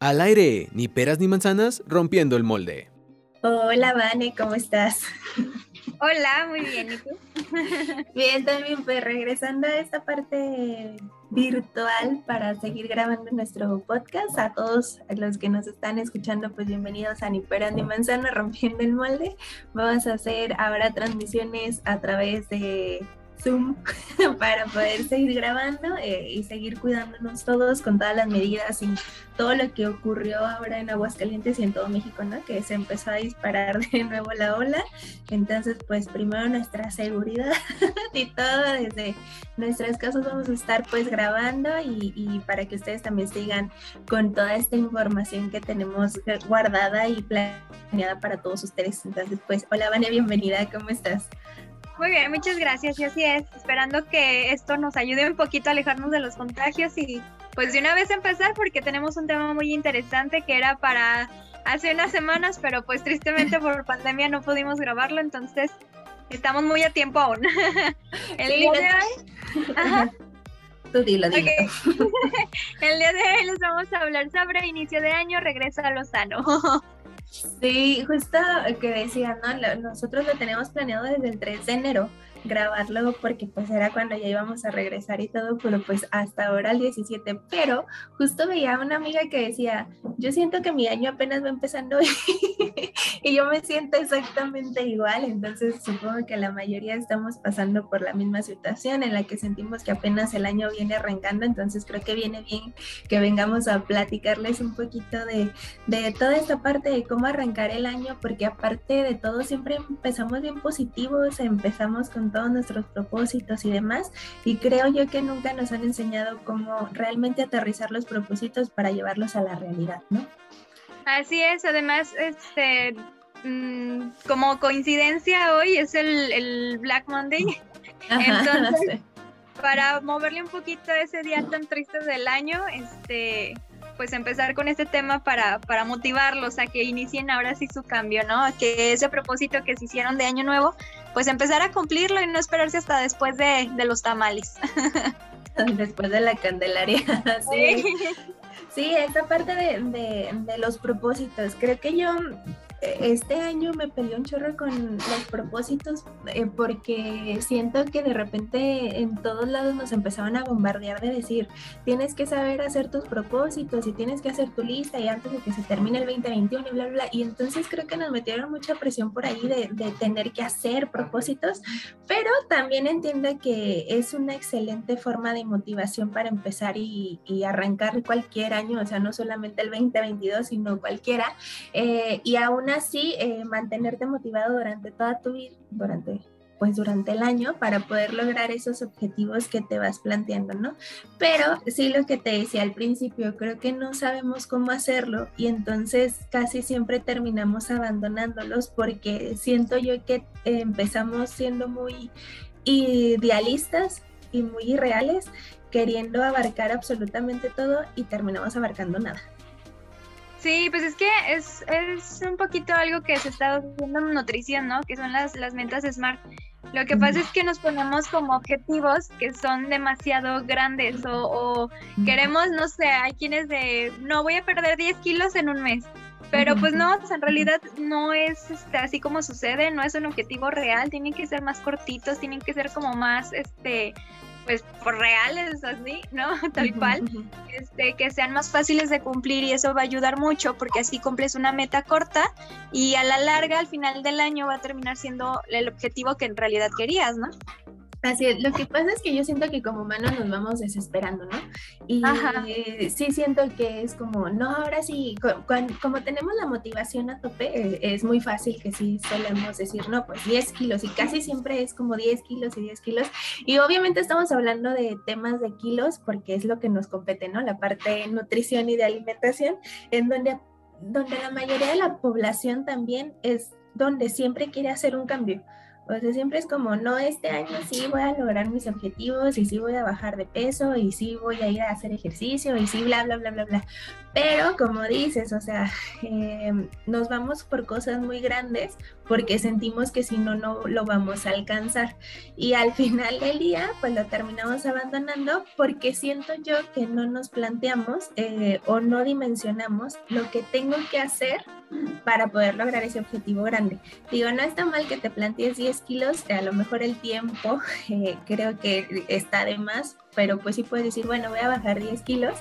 Al aire, ni peras ni manzanas, rompiendo el molde. Hola, Vane, ¿cómo estás? Hola, muy bien, ¿y tú? Bien, también, pues regresando a esta parte virtual para seguir grabando nuestro podcast. A todos los que nos están escuchando, pues bienvenidos a Ni Peras ni Manzana, rompiendo el molde. Vamos a hacer ahora transmisiones a través de Zoom para poder seguir grabando eh, y seguir cuidándonos todos con todas las medidas y todo lo que ocurrió ahora en Aguascalientes y en todo México, ¿no? Que se empezó a disparar de nuevo la ola. Entonces, pues primero nuestra seguridad y todo desde nuestras casas vamos a estar pues grabando y, y para que ustedes también sigan con toda esta información que tenemos guardada y planeada para todos ustedes. Entonces, pues, hola Vania, bienvenida, ¿cómo estas? Muy bien, muchas gracias. Y así es, esperando que esto nos ayude un poquito a alejarnos de los contagios y pues de una vez empezar porque tenemos un tema muy interesante que era para hace unas semanas, pero pues tristemente por pandemia no pudimos grabarlo, entonces estamos muy a tiempo aún. El día de hoy... Tú dilo, dilo. El día de hoy les vamos a hablar sobre inicio de año, regresa a lo sano. Sí, justo que decía, ¿no? Nosotros lo teníamos planeado desde el 3 de enero grabarlo porque pues era cuando ya íbamos a regresar y todo, pero pues hasta ahora el 17, pero justo veía a una amiga que decía, yo siento que mi año apenas va empezando y yo me siento exactamente igual, entonces supongo que la mayoría estamos pasando por la misma situación en la que sentimos que apenas el año viene arrancando, entonces creo que viene bien que vengamos a platicarles un poquito de, de toda esta parte de cómo arrancar el año, porque aparte de todo siempre empezamos bien positivos, empezamos con todos nuestros propósitos y demás. Y creo yo que nunca nos han enseñado cómo realmente aterrizar los propósitos para llevarlos a la realidad, ¿no? Así es, además, este, mm, como coincidencia hoy es el, Black Monday. Entonces, para moverle un poquito ese día tan triste del año, este, pues empezar con este tema para, para motivarlos a que inicien ahora sí su cambio, ¿no? Que ese propósito que se hicieron de año nuevo, pues empezar a cumplirlo y no esperarse hasta después de, los tamales. Después de la Candelaria, sí. Sí, esta parte de, de los propósitos, creo que yo este año me peleé un chorro con los propósitos eh, porque siento que de repente en todos lados nos empezaban a bombardear de decir, tienes que saber hacer tus propósitos y tienes que hacer tu lista y antes de que se termine el 2021 y bla, bla, bla. Y entonces creo que nos metieron mucha presión por ahí de, tener que hacer propósitos, pero también entiendo que es una excelente forma de motivación para empezar y, y arrancar cualquier año, o sea, no solamente el 2022, sino cualquiera. Eh, y aún así eh, mantenerte motivado durante toda tu vida, durante pues durante el año para poder lograr esos objetivos que te vas planteando, ¿no? Pero sí lo que te decía al principio, creo que no sabemos cómo hacerlo y entonces casi siempre terminamos abandonándolos porque siento yo que empezamos siendo muy idealistas y muy irreales, queriendo abarcar absolutamente todo y terminamos abarcando nada. Sí, pues es que es, es un poquito algo que se está haciendo en nutrición, ¿no? Que son las, las mentas SMART. Lo que pasa es que nos ponemos como objetivos que son demasiado grandes o, queremos, no sé, hay quienes de, no, voy a perder 10 kilos en un mes. Pero pues no, en realidad no es este, así como sucede, no es un objetivo real, tienen que ser más cortitos, tienen que ser como más, este, pues por reales así, ¿no? Tal cual, este, que sean más fáciles de cumplir y eso va a ayudar mucho porque así cumples una meta corta y a la larga, al final del año va a terminar siendo el objetivo que en realidad querías, ¿no? Así es, lo que pasa es que yo siento que como humanos nos vamos desesperando, ¿no? Y sí siento que es como, no, ahora sí, como tenemos la motivación a tope, eh, es muy fácil que sí solemos decir, no, pues 10 kilos y casi siempre es como 10 kilos y 10 kilos. Y obviamente estamos hablando de temas de kilos porque es lo que nos compete, ¿no? La parte de nutrición y de alimentación, en donde, donde la mayoría de la población también es donde siempre quiere hacer un cambio. O sea, siempre es como, no, este año sí voy a lograr mis objetivos y sí voy a bajar de peso y sí voy a ir a hacer ejercicio y sí, bla, bla, bla, bla, bla. Pero como dices, o sea, em, nos vamos por cosas muy grandes porque sentimos que si no, no lo vamos a alcanzar. Y al final del día, pues lo terminamos abandonando porque siento yo que no nos planteamos eh, o no dimensionamos lo que tengo que hacer para poder lograr ese objetivo grande. Digo, no está mal que te plantees 10 kilos, a lo mejor el tiempo eh, creo que está de más, pero pues sí puedes decir, bueno, voy a bajar 10 kilos,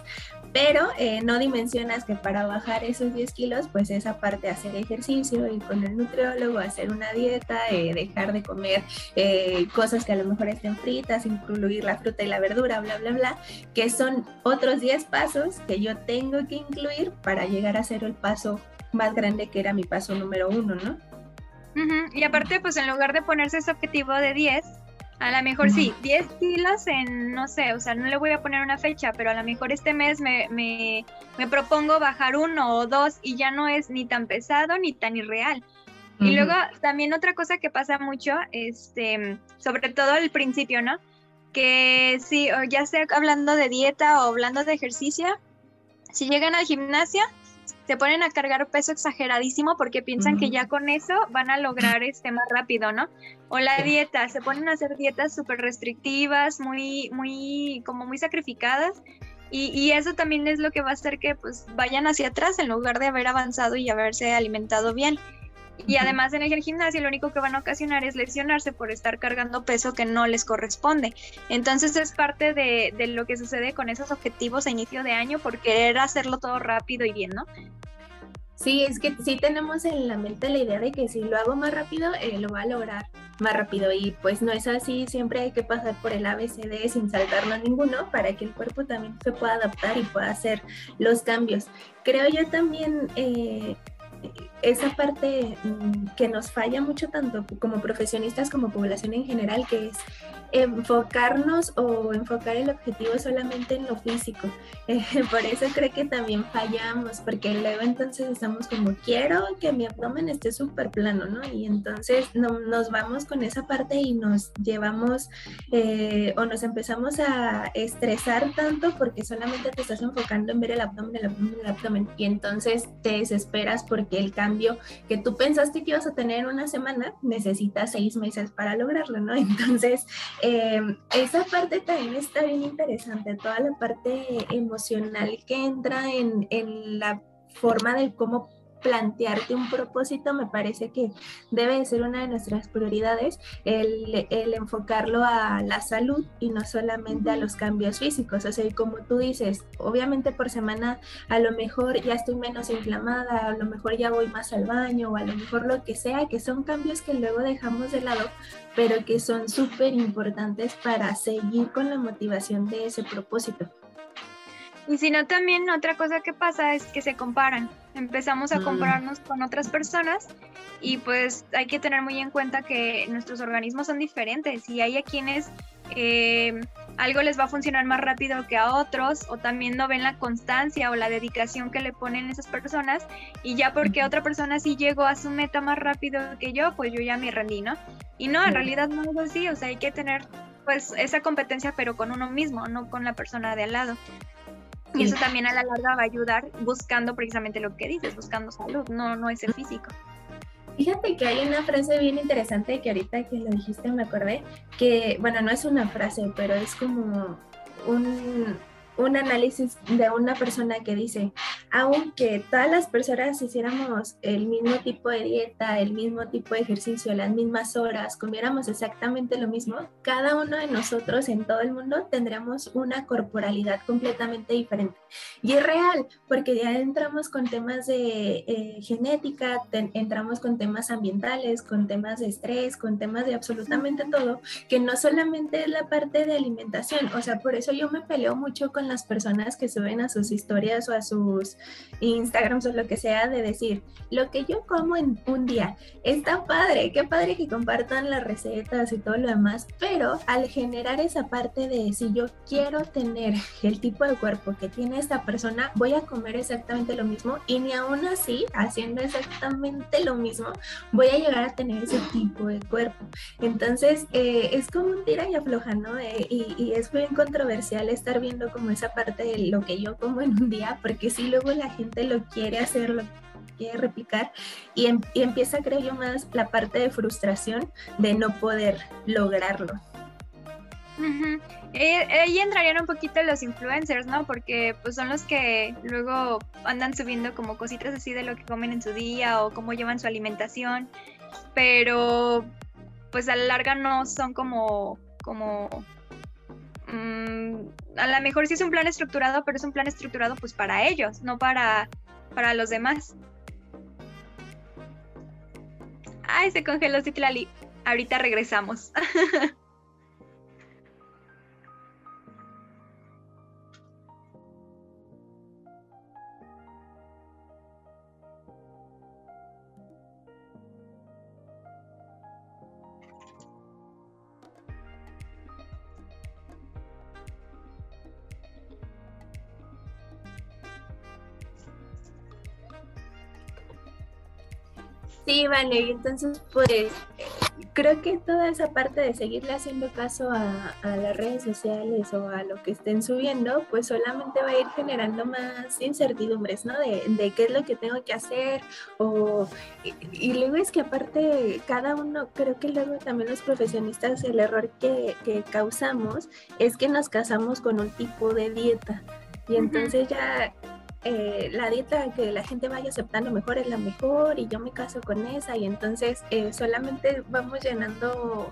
pero eh, no dimensionas que para bajar esos 10 kilos, pues esa parte hacer ejercicio, ir con el nutriólogo, hacer una dieta, eh, dejar de comer eh, cosas que a lo mejor estén fritas, incluir la fruta y la verdura, bla, bla, bla, que son otros 10 pasos que yo tengo que incluir para llegar a ser el paso más grande que era mi paso número uno, ¿no? Y aparte, pues en lugar de ponerse ese objetivo de 10, a lo mejor sí, 10 kilos en, no sé, o sea, no le voy a poner una fecha, pero a lo mejor este mes me, me, me propongo bajar uno o dos y ya no es ni tan pesado ni tan irreal. Y luego también otra cosa que pasa mucho, este, sobre todo al principio, ¿no? Que si, ya sea hablando de dieta o hablando de ejercicio, si llegan al gimnasio, se ponen a cargar peso exageradísimo porque piensan que ya con eso van a lograr este más rápido, ¿no? O la dieta, se ponen a hacer dietas súper restrictivas, muy, muy, como muy sacrificadas. Y, y, eso también es lo que va a hacer que pues vayan hacia atrás en lugar de haber avanzado y haberse alimentado bien. Y además en el gimnasio lo único que van a ocasionar es lesionarse por estar cargando peso que no les corresponde. Entonces es parte de, de, lo que sucede con esos objetivos a inicio de año por querer hacerlo todo rápido y bien, ¿no? Sí, es que sí tenemos en la mente la idea de que si lo hago más rápido, eh, lo va a lograr más rápido. Y pues no es así, siempre hay que pasar por el ABCD sin saltarnos ninguno para que el cuerpo también se pueda adaptar y pueda hacer los cambios. Creo yo también eh, esa parte mm, que nos falla mucho tanto como profesionistas como población en general, que es enfocarnos o enfocar el objetivo solamente en lo físico. Por eso creo que también fallamos, porque luego entonces estamos como, quiero que mi abdomen esté súper plano, ¿no? Y entonces no, nos vamos con esa parte y nos llevamos eh, o nos empezamos a estresar tanto porque solamente te estás enfocando en ver el abdomen. Y entonces te desesperas porque el cambio que tú pensaste que ibas a tener una semana necesitas seis meses para lograrlo, ¿no? Entonces, Em, esa parte también está bien interesante, toda la parte emocional que entra en, en la forma de cómo plantearte un propósito me parece que debe de ser una de nuestras prioridades el, el, enfocarlo a la salud y no solamente a los cambios físicos. O sea, como tú dices, obviamente por semana a lo mejor ya estoy menos inflamada, a lo mejor ya voy más al baño o a lo mejor lo que sea, que son cambios que luego dejamos de lado, pero que son súper importantes para seguir con la motivación de ese propósito. Y si no, también otra cosa que pasa es que se comparan. Empezamos a mm. compararnos con otras personas y pues hay que tener muy en cuenta que nuestros organismos son diferentes y hay a quienes eh, algo les va a funcionar más rápido que a otros o también no ven la constancia o la dedicación que le ponen esas personas y ya porque otra persona sí llegó a su meta más rápido que yo, pues yo ya me rendí, ¿no? Y no, en realidad no es así, o sea, hay que tener pues esa competencia pero con uno mismo, no con la persona de al lado. Y eso también a la larga va a ayudar buscando precisamente lo que dices, buscando salud, no, no ese físico. Fíjate que hay una frase bien interesante que ahorita que lo dijiste me acordé, que bueno, no es una frase, pero es como un, un análisis de una persona que dice, aunque todas las personas hiciéramos el mismo tipo de dieta, el mismo tipo de ejercicio, las mismas horas, comiéramos exactamente lo mismo, cada uno de nosotros en todo el mundo tendríamos una corporalidad completamente diferente. Y es real, porque ya entramos con temas de eh, genética, entramos con temas ambientales, con temas de estrés, con temas de absolutamente todo, que no solamente es la parte de alimentación, o sea, por eso yo me peleo mucho con las personas que suben a sus historias o a sus Instagrams o lo que sea de decir, lo que yo como en un día está padre, qué padre que compartan las recetas y todo lo demás, pero al generar esa parte de si yo quiero tener el tipo de cuerpo que tiene esta persona, voy a comer exactamente lo mismo y ni aún así, haciendo exactamente lo mismo, voy a llegar a tener ese tipo de cuerpo. Entonces, eh, es como un tira y afloja, ¿no? Eh, y, es bien controversial estar viendo como esa parte de lo que yo como en un día, porque si luego la gente lo quiere hacer, lo quiere replicar y, em, y empieza, creo yo, más la parte de frustración de no poder lograrlo. Eh, ahí entrarían un poquito los influencers, ¿no? Porque pues son los que luego andan subiendo como cositas así de lo que comen en su día o cómo llevan su alimentación, pero pues a la larga no son como, como, mm, a lo mejor sí es un plan estructurado, pero es un plan estructurado pues para ellos, no para, para los demás. Ay, se congeló Citlali. Ahorita regresamos. Sí, vale, entonces pues creo que toda esa parte de seguirle haciendo caso a, las redes sociales o a lo que estén subiendo, pues solamente va a ir generando más incertidumbres, ¿no? De, qué es lo que tengo que hacer o... Y, luego es que aparte cada uno, creo que luego también los profesionistas el error que, que causamos es que nos casamos con un tipo de dieta. Y entonces ya eh, la dieta que la gente vaya aceptando mejor es la mejor y yo me caso con esa y entonces eh, solamente vamos llenando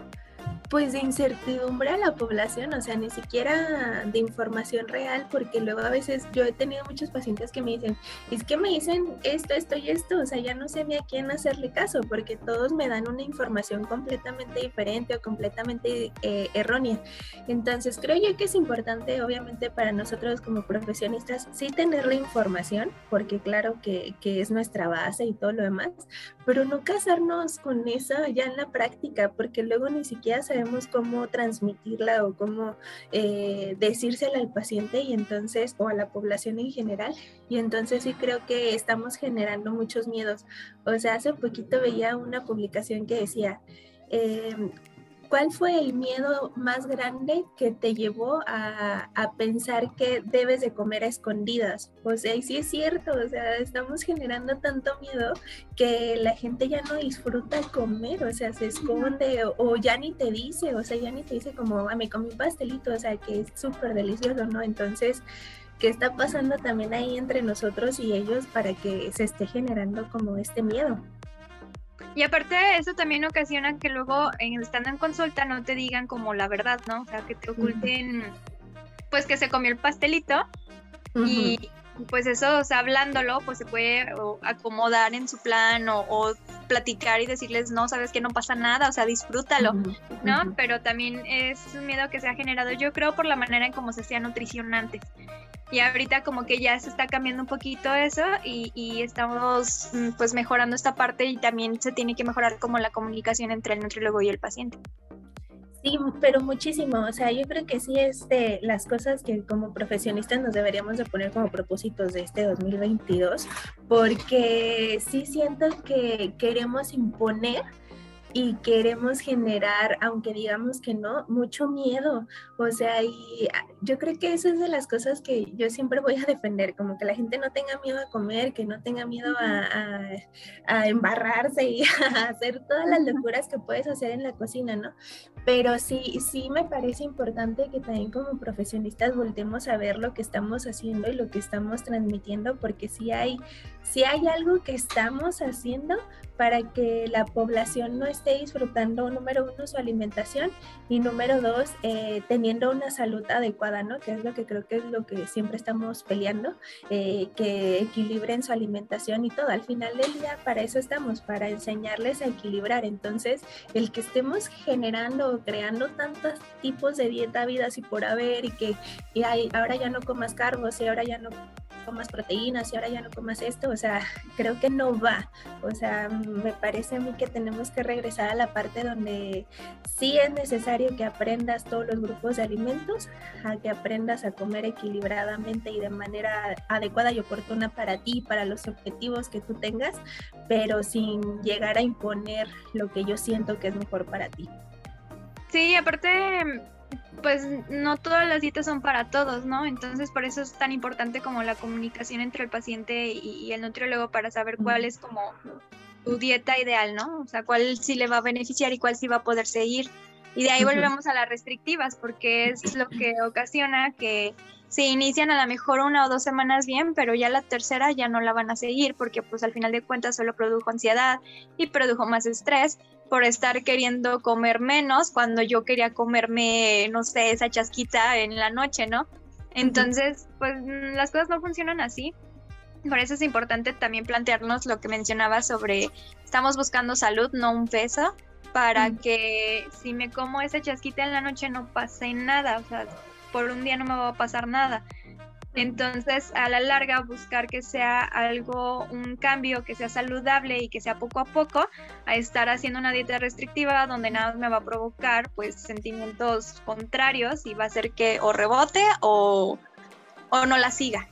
pues de incertidumbre a la población, o sea, ni siquiera de información real, porque luego a veces yo he tenido muchos pacientes que me dicen, es que me dicen esto, esto y esto, o sea, ya no sé ni a quién hacerle caso, porque todos me dan una información completamente diferente o completamente eh, errónea. Entonces, creo yo que es importante, obviamente, para nosotros como profesionistas, sí tener la información, porque claro que, que es nuestra base y todo lo demás, pero no casarnos con eso ya en la práctica, porque luego ni siquiera sabemos sabemos cómo transmitirla o cómo eh, decírsela al paciente y entonces, o a la población en general. Y entonces sí creo que estamos generando muchos miedos. O sea, hace un poquito veía una publicación que decía, eh, ¿Cuál fue el miedo más grande que te llevó a, pensar que debes de comer a escondidas? O sea, y sí es cierto, o sea, estamos generando tanto miedo que la gente ya no disfruta comer, o sea, se esconde o, ya ni te dice, o sea, ya ni te dice como, ah, me comí un pastelito, o sea, que es súper delicioso, ¿no? Entonces, ¿qué está pasando también ahí entre nosotros y ellos para que se esté generando como este miedo? Y aparte eso también ocasiona que luego estando en consulta no te digan como la verdad, ¿no? O sea, que te oculten, pues que se comió el pastelito y pues eso, o sea, hablándolo, pues se puede acomodar en su plan o, platicar y decirles, no, sabes que no pasa nada, o sea, disfrútalo, ¿no? Pero también es un miedo que se ha generado, yo creo, por la manera en cómo se hacía nutrición antes. Y ahorita como que ya se está cambiando un poquito eso y, estamos mm, pues mejorando esta parte y también se tiene que mejorar como la comunicación entre el nutriólogo y el paciente. Sí, pero muchísimo. O sea, yo creo que sí es de las cosas que como profesionistas nos deberíamos de poner como propósitos de este 2022, porque sí siento que queremos imponer y queremos generar, aunque digamos que no, mucho miedo. O sea, y yo creo que eso es de las cosas que yo siempre voy a defender, como que la gente no tenga miedo a comer, que no tenga miedo a, a, embarrarse y a hacer todas las locuras que puedes hacer en la cocina, ¿no? Pero sí, sí me parece importante que también como profesionistas voltemos a ver lo que estamos haciendo y lo que estamos transmitiendo, porque si hay, si hay algo que estamos haciendo para que la población no esté disfrutando, número uno, su alimentación y número dos, eh, teniendo una salud adecuada, Que es lo que creo que es lo que siempre estamos peleando, eh, que equilibren su alimentación y todo. Al final del día, para eso estamos, para enseñarles a equilibrar. Entonces, el que estemos generando creando tantos tipos de dieta, vidas y por haber, y que y hay, ahora ya no comas carbos y ahora ya no comas proteínas y ahora ya no comas esto, o sea, creo que no va. O sea, me parece a mí que tenemos que regresar a la parte donde sí es necesario que aprendas todos los grupos de alimentos, a que aprendas a comer equilibradamente y de manera adecuada y oportuna para ti, para los objetivos que tú tengas, pero sin llegar a imponer lo que yo siento que es mejor para ti. Sí, aparte, pues no todas las dietas son para todos, ¿no? Entonces por eso es tan importante como la comunicación entre el paciente y, el nutriólogo para saber cuál es como tu dieta ideal, ¿no? O sea, cuál sí le va a beneficiar y cuál sí va a poder seguir. Y de ahí volvemos a las restrictivas, porque es lo que ocasiona que se inician a lo mejor una o dos semanas bien, pero ya la tercera ya no la van a seguir, porque pues al final de cuentas solo produjo ansiedad y produjo más estrés por estar queriendo comer menos cuando yo quería comerme, no sé, esa chasquita en la noche, ¿no? Entonces, pues las cosas no funcionan así. Por eso es importante también plantearnos lo que mencionaba sobre, estamos buscando salud, no un peso, para que si me como esa chasquita en la noche no pase nada, o sea, por un día no me va a pasar nada. Entonces, a la larga, buscar que sea algo, un cambio que sea saludable y que sea poco a poco, a estar haciendo una dieta restrictiva donde nada me va a provocar pues sentimientos contrarios y va a hacer que o rebote o, o no la siga.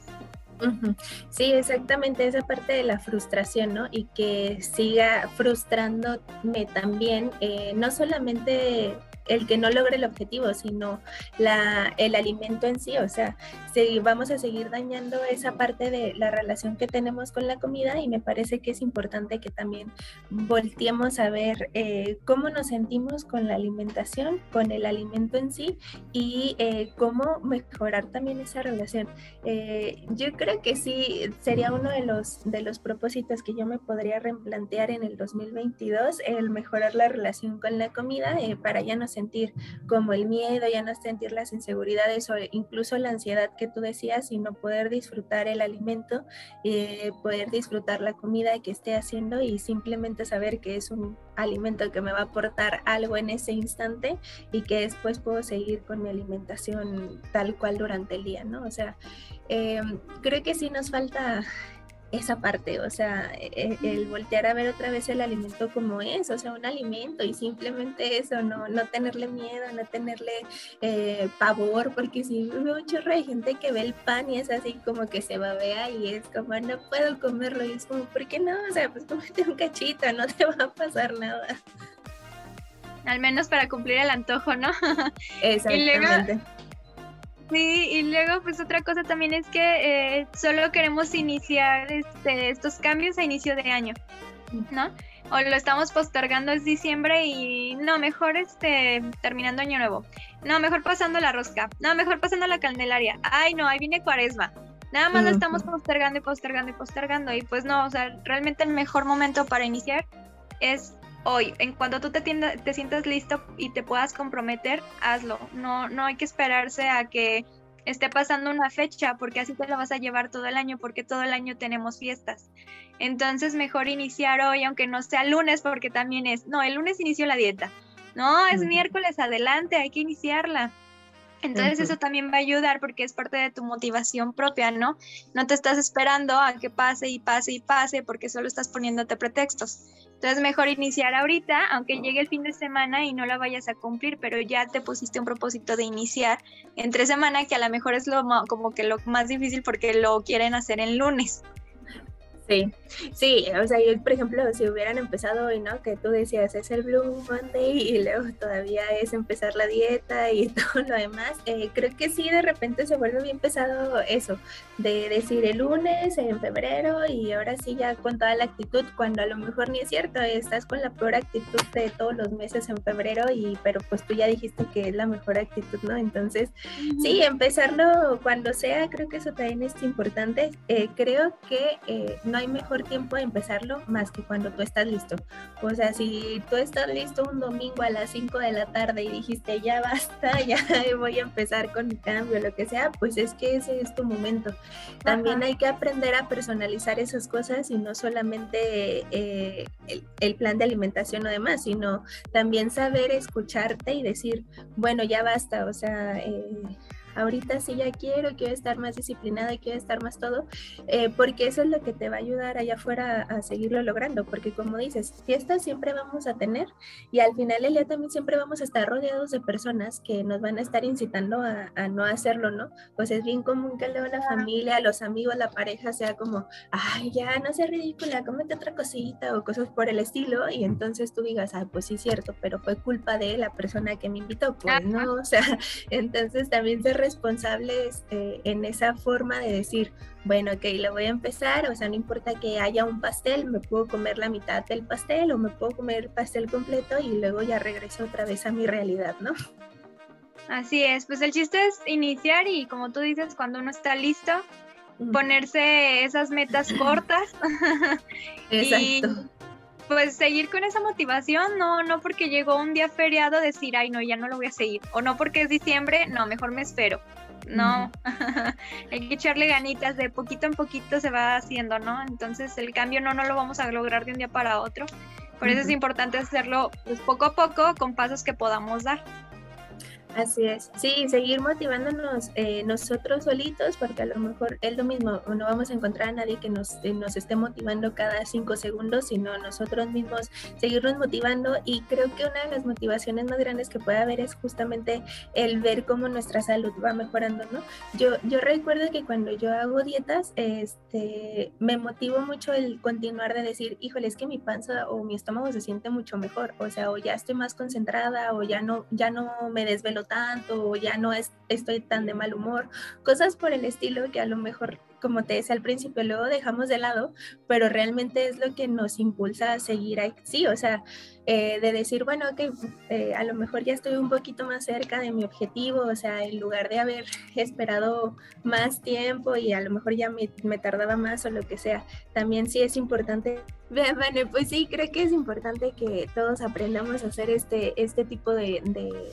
Sí, exactamente esa parte de la frustración, ¿no? Y que siga frustrándome también, eh, no solamente el que no logre el objetivo, sino la, el alimento en sí. O sea, si vamos a seguir dañando esa parte de la relación que tenemos con la comida y me parece que es importante que también volteemos a ver eh, cómo nos sentimos con la alimentación, con el alimento en sí y eh, cómo mejorar también esa relación. Eh, yo creo que sí sería uno de los, de los propósitos que yo me podría replantear en el 2022, el mejorar la relación con la comida para ya no sentir como el miedo, ya no sentir las inseguridades o incluso la ansiedad que tú decías, sino poder disfrutar el alimento, eh, poder disfrutar la comida que esté haciendo y simplemente saber que es un alimento que me va a aportar algo en ese instante y que después puedo seguir con mi alimentación tal cual durante el día, ¿no? O sea, eh, creo que sí nos falta esa parte, o sea, e, e, el, voltear a ver otra vez el alimento como es, o sea, un alimento y simplemente eso, no, no tenerle miedo, no tenerle eh, pavor, porque si veo un chorro de gente que ve el pan y es así como que se babea y es como, no puedo comerlo y es como, ¿por qué no? O sea, pues cómete un cachito, no te va a pasar nada. Al menos para cumplir el antojo, ¿no? Exactamente. Sí, y luego pues otra cosa también es que eh, solo queremos iniciar este, estos cambios a inicio de año, ¿no? O lo estamos postergando es diciembre y no, mejor este terminando año nuevo. No, mejor pasando la rosca. No, mejor pasando la candelaria. Ay, no, ahí viene cuaresma. Nada más lo estamos postergando y postergando y postergando. Y pues no, o sea, realmente el mejor momento para iniciar es hoy. En cuanto tú te, te sientas listo y te puedas comprometer, hazlo. No, no hay que esperarse a que esté pasando una fecha, porque así te lo vas a llevar todo el año, porque todo el año tenemos fiestas. Entonces, mejor iniciar hoy, aunque no sea lunes, porque también es, no, el lunes inició la dieta. No, es miércoles, adelante, hay que iniciarla. Entonces eso también va a ayudar porque es parte de tu motivación propia, ¿no? No te estás esperando a que pase y pase y pase porque solo estás poniéndote pretextos. Entonces mejor iniciar ahorita, aunque llegue el fin de semana y no la vayas a cumplir, pero ya te pusiste un propósito de iniciar entre semana que a lo mejor es lo como que lo más difícil porque lo quieren hacer en lunes. Sí, sí, o sea, yo, por ejemplo, si hubieran empezado hoy, ¿no? Que tú decías, es el Blue Monday y luego todavía es empezar la dieta y todo lo demás, eh, creo que sí, de repente se vuelve bien pesado eso, de decir el lunes, en febrero y ahora sí ya con toda la actitud, cuando a lo mejor ni es cierto, estás con la peor actitud de todos los meses en febrero y, pero pues tú ya dijiste que es la mejor actitud, ¿no? Entonces, sí, empezarlo cuando sea, creo que eso también es importante. Eh, creo que... Eh, no hay mejor tiempo de empezarlo más que cuando tú estás listo. O sea, si tú estás listo un domingo a las 5 de la tarde y dijiste ya basta, ya voy a empezar con mi cambio, lo que sea, pues es que ese es tu momento. También hay que aprender a personalizar esas cosas y no solamente eh, el, plan de alimentación o demás, sino también saber escucharte y decir, bueno, ya basta, o sea... Eh, ahorita sí ya quiero, quiero estar más disciplinada, quiero estar más todo, eh, porque eso es lo que te va a ayudar allá afuera a seguirlo logrando, porque como dices, fiestas siempre vamos a tener y al final del día también siempre vamos a estar rodeados de personas que nos van a estar incitando a, a no hacerlo, ¿no? Pues es bien común que luego la familia, los amigos, la pareja sea como, ay, ya, no seas ridícula, cómete otra cosita o cosas por el estilo y entonces tú digas, ah, pues sí, cierto, pero fue culpa de la persona que me invitó, pues no, o sea, entonces también ser responsables eh, en esa forma de decir, bueno, ok, lo voy a empezar, o sea, no importa que haya un pastel, me puedo comer la mitad del pastel o me puedo comer el pastel completo y luego ya regreso otra vez a mi realidad, ¿no? Así es, pues el chiste es iniciar y como tú dices, cuando uno está listo, ponerse esas metas cortas. Exacto pues seguir con esa motivación, no, no porque llegó un día feriado decir, ay no, ya no lo voy a seguir, o no porque es diciembre, no, mejor me espero. No, hay que echarle ganitas, de poquito en poquito se va haciendo, ¿no? Entonces el cambio no, no lo vamos a lograr de un día para otro. Por eso es importante hacerlo pues, poco a poco con pasos que podamos dar. Así es, sí, seguir motivándonos eh, nosotros solitos, porque a lo mejor es lo mismo, no vamos a encontrar a nadie que nos, eh, nos esté motivando cada cinco segundos, sino nosotros mismos seguirnos motivando y creo que una de las motivaciones más grandes que puede haber es justamente el ver cómo nuestra salud va mejorando, ¿no? Yo, yo recuerdo que cuando yo hago dietas, este, me motivo mucho el continuar de decir, híjole, es que mi panza o mi estómago se siente mucho mejor, o sea, o ya estoy más concentrada o ya no, ya no me desvelo tanto o ya no es, estoy tan de mal humor, cosas por el estilo que a lo mejor, como te decía al principio, luego dejamos de lado, pero realmente es lo que nos impulsa a seguir ahí, sí, o sea, eh, de decir, bueno, que eh, a lo mejor ya estoy un poquito más cerca de mi objetivo, o sea, en lugar de haber esperado más tiempo y a lo mejor ya me, me tardaba más o lo que sea, también sí es importante. Bueno, pues sí, creo que es importante que todos aprendamos a hacer este, este tipo de, de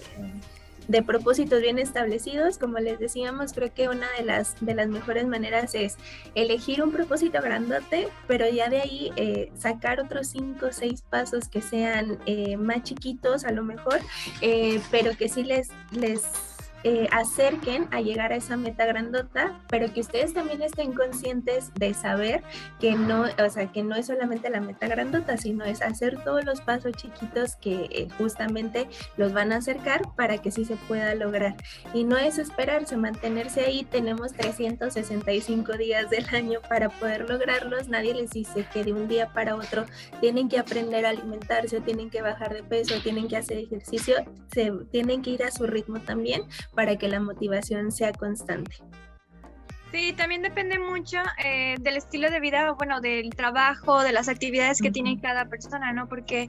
propósitos bien establecidos. Como les decíamos, creo que una de las, de las mejores maneras es elegir un propósito grandote, pero ya de ahí eh, sacar otros cinco o seis pasos que sean eh, más chiquitos a lo mejor, eh, pero que sí les, les eh, acerquen a llegar a esa meta grandota, pero que ustedes también estén conscientes de saber que no, o sea, que no es solamente la meta grandota, sino es hacer todos los pasos chiquitos que eh, justamente los van a acercar para que sí se pueda lograr. Y no es esperarse, mantenerse ahí, tenemos 365 días del año para poder lograrlos, nadie les dice que de un día para otro tienen que aprender a alimentarse, tienen que bajar de peso, tienen que hacer ejercicio, se tienen que ir a su ritmo también para que la motivación sea constante. Sí, también depende mucho eh, del estilo de vida, bueno, del trabajo, de las actividades que tiene cada persona, ¿no? Porque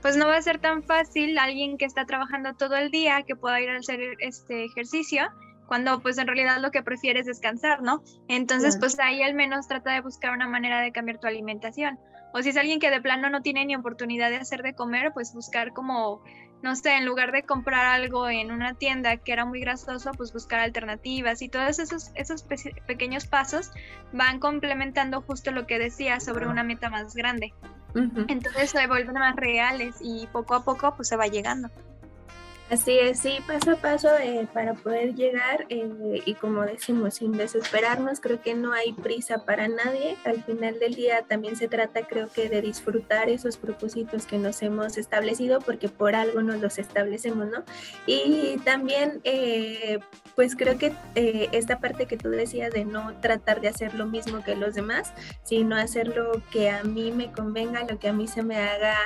pues no va a ser tan fácil alguien que está trabajando todo el día que pueda ir a hacer este ejercicio cuando pues en realidad lo que prefiere es descansar, ¿no? Entonces pues ahí al menos trata de buscar una manera de cambiar tu alimentación. O si es alguien que de plano no tiene ni oportunidad de hacer de comer, pues buscar como no sé, en lugar de comprar algo en una tienda que era muy grasoso, pues buscar alternativas y todos esos, esos pequeños pasos van complementando justo lo que decía sobre una meta más grande. Entonces se vuelven más reales y poco a poco pues se va llegando. Así es, sí, paso a paso eh, para poder llegar eh, y como decimos, sin desesperarnos, creo que no hay prisa para nadie. Al final del día también se trata, creo que, de disfrutar esos propósitos que nos hemos establecido porque por algo nos los establecemos, ¿no? Y también, eh, pues creo que esta parte que tú decías de no tratar de hacer lo mismo que los demás, sino hacer lo que a mí me convenga, lo que a mí se me haga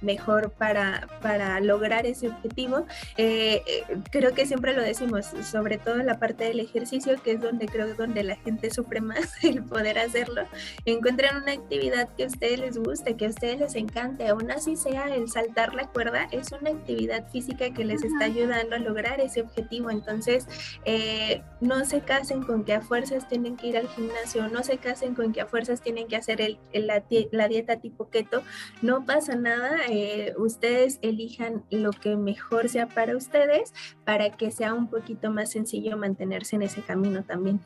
mejor para, para lograr ese objetivo eh, eh, creo que siempre lo decimos, sobre todo en la parte del ejercicio, que es donde creo que donde la gente sufre más el poder hacerlo. Encuentren una actividad que a ustedes les guste, que a ustedes les encante, aún así sea el saltar la cuerda, es una actividad física que les está ayudando a lograr ese objetivo. Entonces, eh, no se casen con que a fuerzas tienen que ir al gimnasio, no se casen con que a fuerzas tienen que hacer el, la, la, dieta tipo keto, no pasa nada, ustedes elijan lo que mejor sea para ustedes para que sea un poquito más sencillo mantenerse en ese camino también.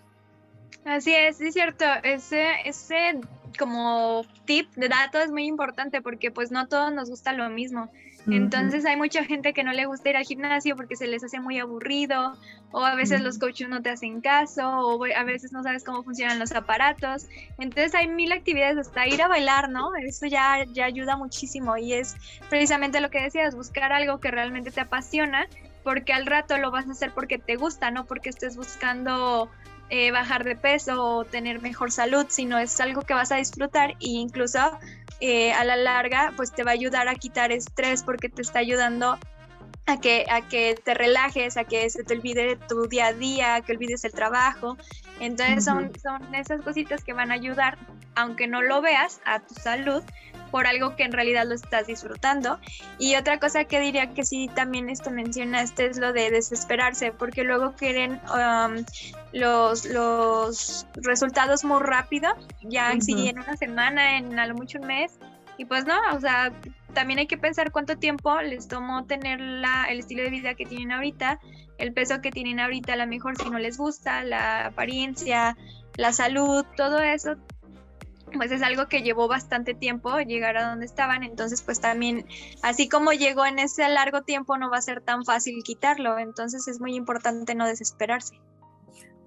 Así es, es cierto, ese, ese como tip de dato es muy importante porque pues no todos nos gusta lo mismo. Entonces hay mucha gente que no le gusta ir al gimnasio porque se les hace muy aburrido o a veces los coaches no te hacen caso o a veces no sabes cómo funcionan los aparatos. Entonces hay mil actividades hasta ir a bailar, ¿no? Eso ya, ya ayuda muchísimo y es precisamente lo que decías, buscar algo que realmente te apasiona porque al rato lo vas a hacer porque te gusta, no porque estés buscando eh, bajar de peso o tener mejor salud, sino es algo que vas a disfrutar e incluso eh, a la larga pues te va a ayudar a quitar estrés porque te está ayudando a que, a que te relajes, a que se te olvide tu día a día, que olvides el trabajo. Entonces son, son esas cositas que van a ayudar, aunque no lo veas, a tu salud, por algo que en realidad lo estás disfrutando. Y otra cosa que diría que sí también esto mencionaste es lo de desesperarse, porque luego quieren um, los, los resultados muy rápido, ya si en una semana, en a lo mucho un mes, y pues no, o sea, también hay que pensar cuánto tiempo les tomó tener la, el estilo de vida que tienen ahorita, el peso que tienen ahorita, a lo mejor si no les gusta, la apariencia, la salud, todo eso pues es algo que llevó bastante tiempo llegar a donde estaban, entonces pues también, así como llegó en ese largo tiempo, no va a ser tan fácil quitarlo, entonces es muy importante no desesperarse.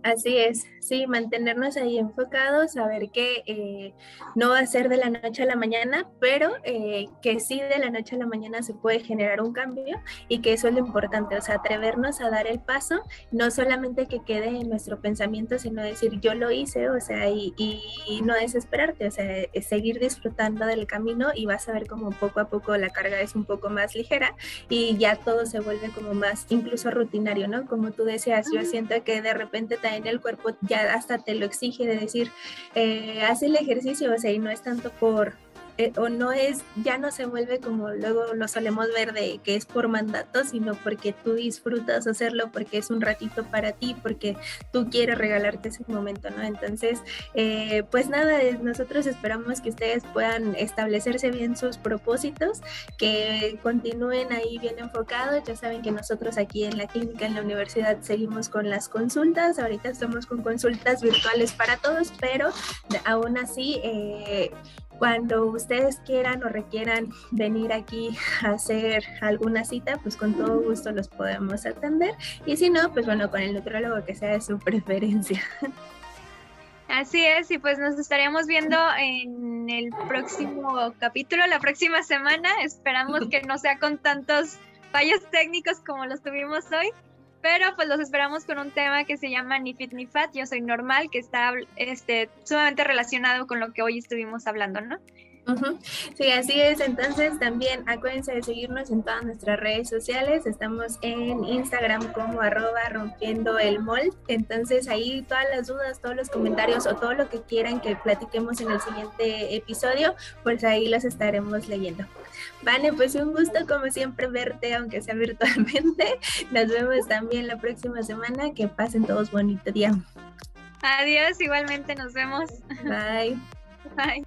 Así es, sí, mantenernos ahí enfocados, saber que eh, no va a ser de la noche a la mañana, pero eh, que sí de la noche a la mañana se puede generar un cambio y que eso es lo importante, o sea, atrevernos a dar el paso, no solamente que quede en nuestro pensamiento, sino decir yo lo hice, o sea, y, y no desesperarte, o sea, seguir disfrutando del camino y vas a ver como poco a poco la carga es un poco más ligera y ya todo se vuelve como más incluso rutinario, ¿no? Como tú decías, yo siento que de repente te en el cuerpo ya hasta te lo exige de decir, eh, haz el ejercicio, o sea, y no es tanto por eh, o no es, ya no se vuelve como luego lo solemos ver de que es por mandato, sino porque tú disfrutas hacerlo, porque es un ratito para ti, porque tú quieres regalarte ese momento, ¿no? Entonces, eh, pues nada, nosotros esperamos que ustedes puedan establecerse bien sus propósitos, que continúen ahí bien enfocados. Ya saben que nosotros aquí en la clínica, en la universidad, seguimos con las consultas. Ahorita estamos con consultas virtuales para todos, pero aún así, eh, cuando ustedes quieran o requieran venir aquí a hacer alguna cita, pues con todo gusto los podemos atender. Y si no, pues bueno, con el nutrólogo que sea de su preferencia. Así es, y pues nos estaríamos viendo en el próximo capítulo, la próxima semana. Esperamos que no sea con tantos fallos técnicos como los tuvimos hoy. Pero pues los esperamos con un tema que se llama Ni Fit Ni Fat, Yo Soy Normal, que está este, sumamente relacionado con lo que hoy estuvimos hablando, ¿no? Sí, así es. Entonces también acuérdense de seguirnos en todas nuestras redes sociales. Estamos en Instagram como arroba rompiendo el mol. Entonces ahí todas las dudas, todos los comentarios o todo lo que quieran que platiquemos en el siguiente episodio, pues ahí los estaremos leyendo. Vale, pues un gusto como siempre verte, aunque sea virtualmente. Nos vemos también la próxima semana. Que pasen todos bonito día. Adiós, igualmente nos vemos. Bye. Bye.